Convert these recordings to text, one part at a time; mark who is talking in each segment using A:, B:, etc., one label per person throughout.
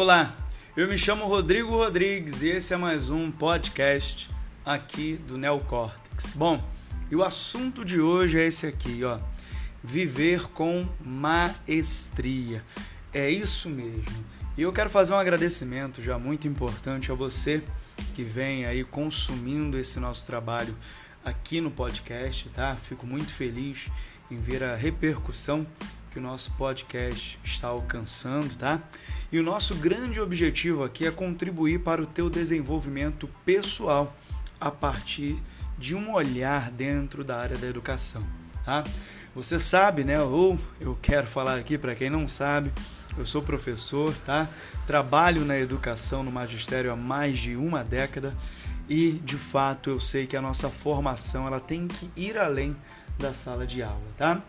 A: Olá, eu me chamo Rodrigo Rodrigues e esse é mais um podcast aqui do Neocórtex. Bom, e o assunto de hoje é esse aqui, ó. Viver com maestria. É isso mesmo. E eu quero fazer um agradecimento já muito importante a você que vem aí consumindo esse nosso trabalho aqui no podcast, tá? Fico muito feliz em ver a repercussão que o nosso podcast está alcançando, tá? E o nosso grande objetivo aqui é contribuir para o teu desenvolvimento pessoal a partir de um olhar dentro da área da educação, tá? Você sabe, né? Ou eu quero falar aqui para quem não sabe, eu sou professor, tá? Trabalho na educação no magistério há mais de uma década e, de fato, eu sei que a nossa formação ela tem que ir além da sala de aula, tá?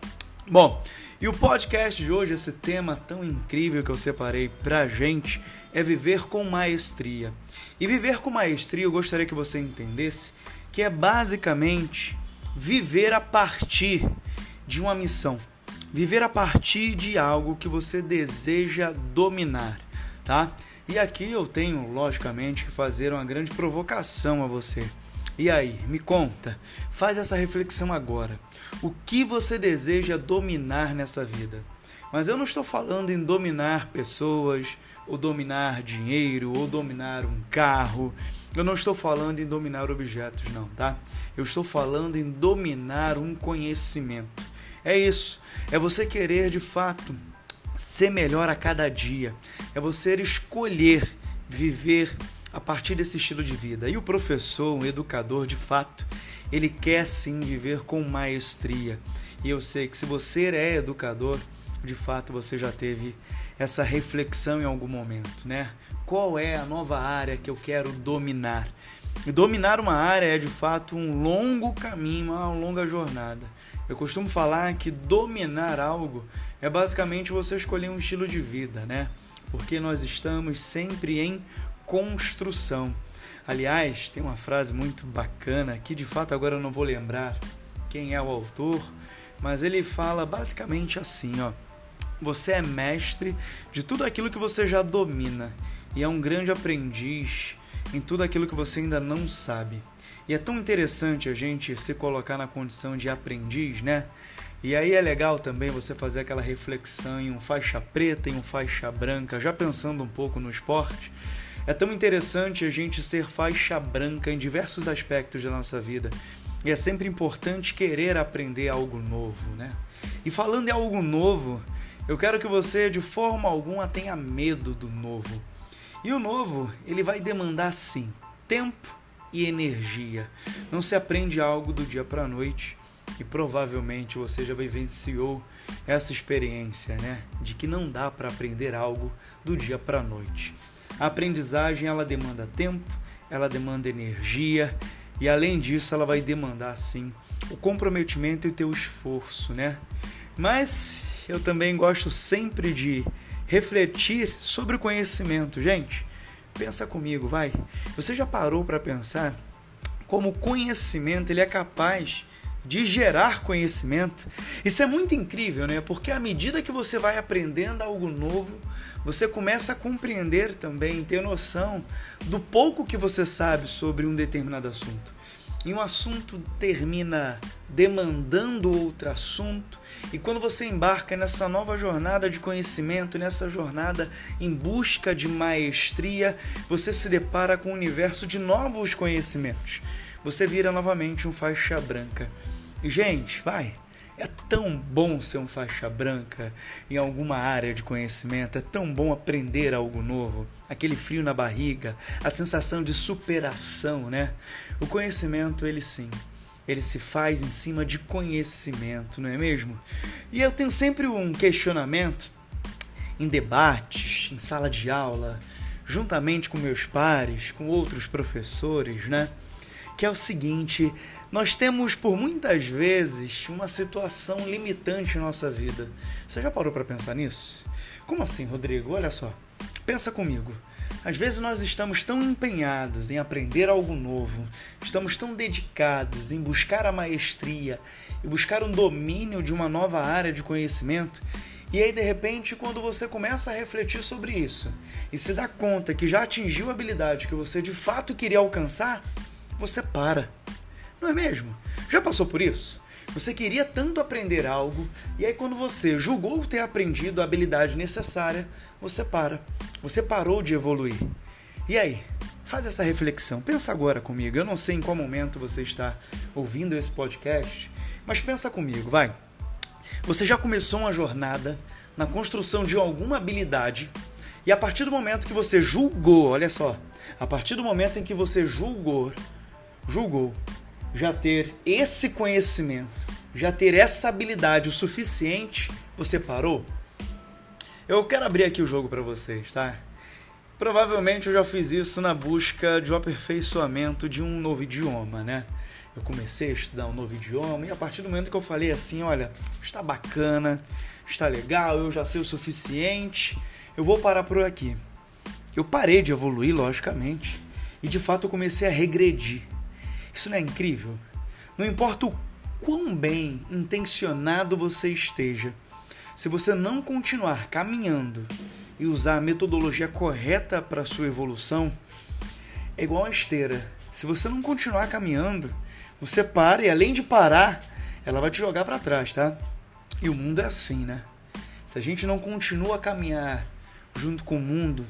A: Bom, e o podcast de hoje, esse tema tão incrível que eu separei pra gente, é viver com maestria. E viver com maestria, eu gostaria que você entendesse que é basicamente viver a partir de uma missão, viver a partir de algo que você deseja dominar, tá? E aqui eu tenho, logicamente, que fazer uma grande provocação a você. E aí, me conta, faz essa reflexão agora. O que você deseja dominar nessa vida? Mas eu não estou falando em dominar pessoas, ou dominar dinheiro, ou dominar um carro. Eu não estou falando em dominar objetos, não, tá? Eu estou falando em dominar um conhecimento. É isso. É você querer de fato ser melhor a cada dia. É você escolher viver a partir desse estilo de vida. E o professor, um educador de fato, ele quer sim viver com maestria. E eu sei que se você é educador, de fato você já teve essa reflexão em algum momento, né? Qual é a nova área que eu quero dominar? E dominar uma área é de fato um longo caminho, uma longa jornada. Eu costumo falar que dominar algo é basicamente você escolher um estilo de vida, né? Porque nós estamos sempre em construção. Aliás, tem uma frase muito bacana que de fato agora eu não vou lembrar quem é o autor, mas ele fala basicamente assim, ó: Você é mestre de tudo aquilo que você já domina e é um grande aprendiz em tudo aquilo que você ainda não sabe. E é tão interessante a gente se colocar na condição de aprendiz, né? E aí é legal também você fazer aquela reflexão em um faixa preta e um faixa branca, já pensando um pouco no esporte, é tão interessante a gente ser faixa branca em diversos aspectos da nossa vida. E é sempre importante querer aprender algo novo, né? E falando em algo novo, eu quero que você de forma alguma tenha medo do novo. E o novo, ele vai demandar sim tempo e energia. Não se aprende algo do dia para a noite e provavelmente você já vivenciou essa experiência, né, de que não dá para aprender algo do dia para a noite. A aprendizagem ela demanda tempo, ela demanda energia e além disso ela vai demandar sim o comprometimento e o teu esforço, né? Mas eu também gosto sempre de refletir sobre o conhecimento, gente. Pensa comigo, vai. Você já parou para pensar como o conhecimento ele é capaz de gerar conhecimento. Isso é muito incrível, né? Porque à medida que você vai aprendendo algo novo, você começa a compreender também, ter noção do pouco que você sabe sobre um determinado assunto. E um assunto termina demandando outro assunto, e quando você embarca nessa nova jornada de conhecimento, nessa jornada em busca de maestria, você se depara com um universo de novos conhecimentos. Você vira novamente um faixa branca. E, gente, vai, é tão bom ser um faixa branca em alguma área de conhecimento, é tão bom aprender algo novo, aquele frio na barriga, a sensação de superação, né? O conhecimento, ele sim, ele se faz em cima de conhecimento, não é mesmo? E eu tenho sempre um questionamento em debates, em sala de aula, juntamente com meus pares, com outros professores, né? Que é o seguinte: nós temos por muitas vezes uma situação limitante em nossa vida. Você já parou para pensar nisso? Como assim, Rodrigo? Olha só. Pensa comigo. Às vezes nós estamos tão empenhados em aprender algo novo, estamos tão dedicados em buscar a maestria e buscar um domínio de uma nova área de conhecimento, E aí, de repente, quando você começa a refletir sobre isso e se dá conta que já atingiu a habilidade que você de fato queria alcançar, você para. Não é mesmo? Já passou por isso? Você queria tanto aprender algo e aí, quando você julgou ter aprendido a habilidade necessária, você para. Você parou de evoluir. E aí? Faz essa reflexão. Pensa agora comigo. Eu não sei em qual momento você está ouvindo esse podcast, mas pensa comigo, vai. Você já começou uma jornada na construção de alguma habilidade e a partir do momento que você julgou, olha só, a partir do momento em que você julgou, julgou já ter esse conhecimento, já ter essa habilidade o suficiente, você parou? Eu quero abrir aqui o jogo para vocês, tá? Provavelmente eu já fiz isso na busca de um aperfeiçoamento de um novo idioma, né? eu comecei a estudar um novo idioma e a partir do momento que eu falei assim, olha, está bacana, está legal, eu já sei o suficiente, eu vou parar por aqui. Eu parei de evoluir, logicamente, e de fato eu comecei a regredir. Isso não é incrível? Não importa o quão bem intencionado você esteja, se você não continuar caminhando e usar a metodologia correta para sua evolução, é igual a esteira. Se você não continuar caminhando, você para e além de parar, ela vai te jogar para trás, tá? E o mundo é assim, né? Se a gente não continua a caminhar junto com o mundo,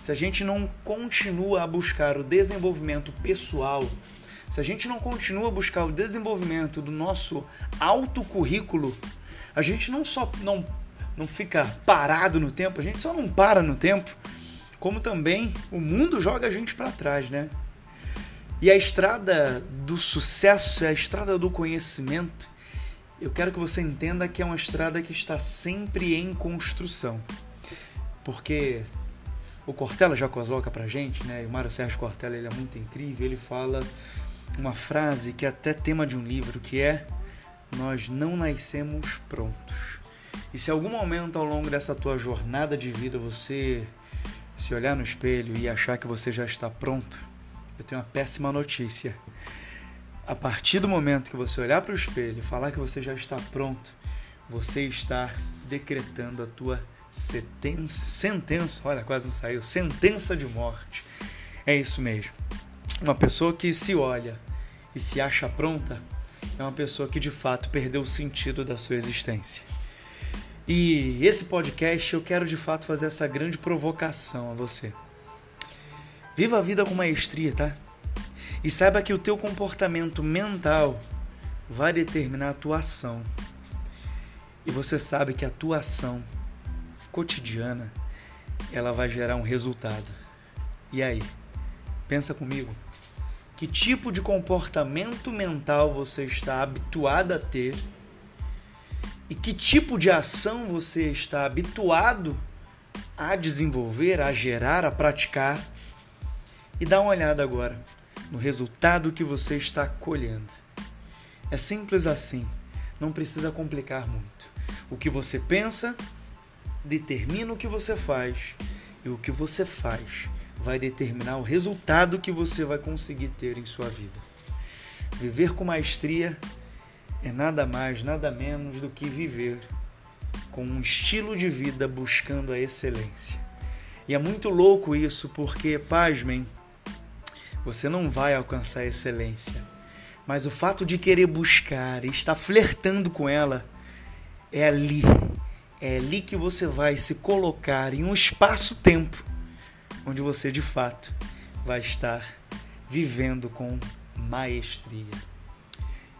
A: se a gente não continua a buscar o desenvolvimento pessoal, se a gente não continua a buscar o desenvolvimento do nosso autocurrículo, a gente não só não, não fica parado no tempo, a gente só não para no tempo, como também o mundo joga a gente para trás, né? E a estrada do sucesso é a estrada do conhecimento. Eu quero que você entenda que é uma estrada que está sempre em construção. Porque o Cortella já coloca pra gente, né? E o Mário Sérgio Cortella ele é muito incrível. Ele fala uma frase que é até tema de um livro, que é nós não nascemos prontos. E se algum momento ao longo dessa tua jornada de vida você se olhar no espelho e achar que você já está pronto, eu tenho uma péssima notícia. A partir do momento que você olhar para o espelho e falar que você já está pronto, você está decretando a tua sentença, sentença, olha, quase não saiu, sentença de morte. É isso mesmo. Uma pessoa que se olha e se acha pronta é uma pessoa que de fato perdeu o sentido da sua existência. E esse podcast eu quero de fato fazer essa grande provocação a você. Viva a vida com maestria, tá? E saiba que o teu comportamento mental vai determinar a tua ação. E você sabe que a tua ação cotidiana ela vai gerar um resultado. E aí? Pensa comigo. Que tipo de comportamento mental você está habituado a ter? E que tipo de ação você está habituado a desenvolver, a gerar, a praticar? e dá uma olhada agora no resultado que você está colhendo. É simples assim, não precisa complicar muito. O que você pensa determina o que você faz, e o que você faz vai determinar o resultado que você vai conseguir ter em sua vida. Viver com maestria é nada mais, nada menos do que viver com um estilo de vida buscando a excelência. E é muito louco isso, porque, pasmem, você não vai alcançar a excelência. Mas o fato de querer buscar e estar flertando com ela é ali. É ali que você vai se colocar em um espaço-tempo onde você de fato vai estar vivendo com maestria.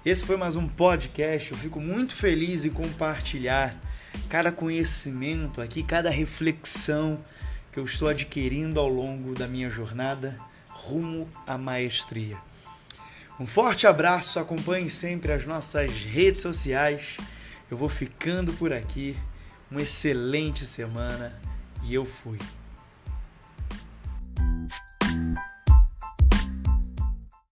A: Esse foi mais um podcast. Eu fico muito feliz em compartilhar cada conhecimento aqui, cada reflexão que eu estou adquirindo ao longo da minha jornada rumo à maestria. Um forte abraço, acompanhe sempre as nossas redes sociais. Eu vou ficando por aqui. Uma excelente semana e eu fui.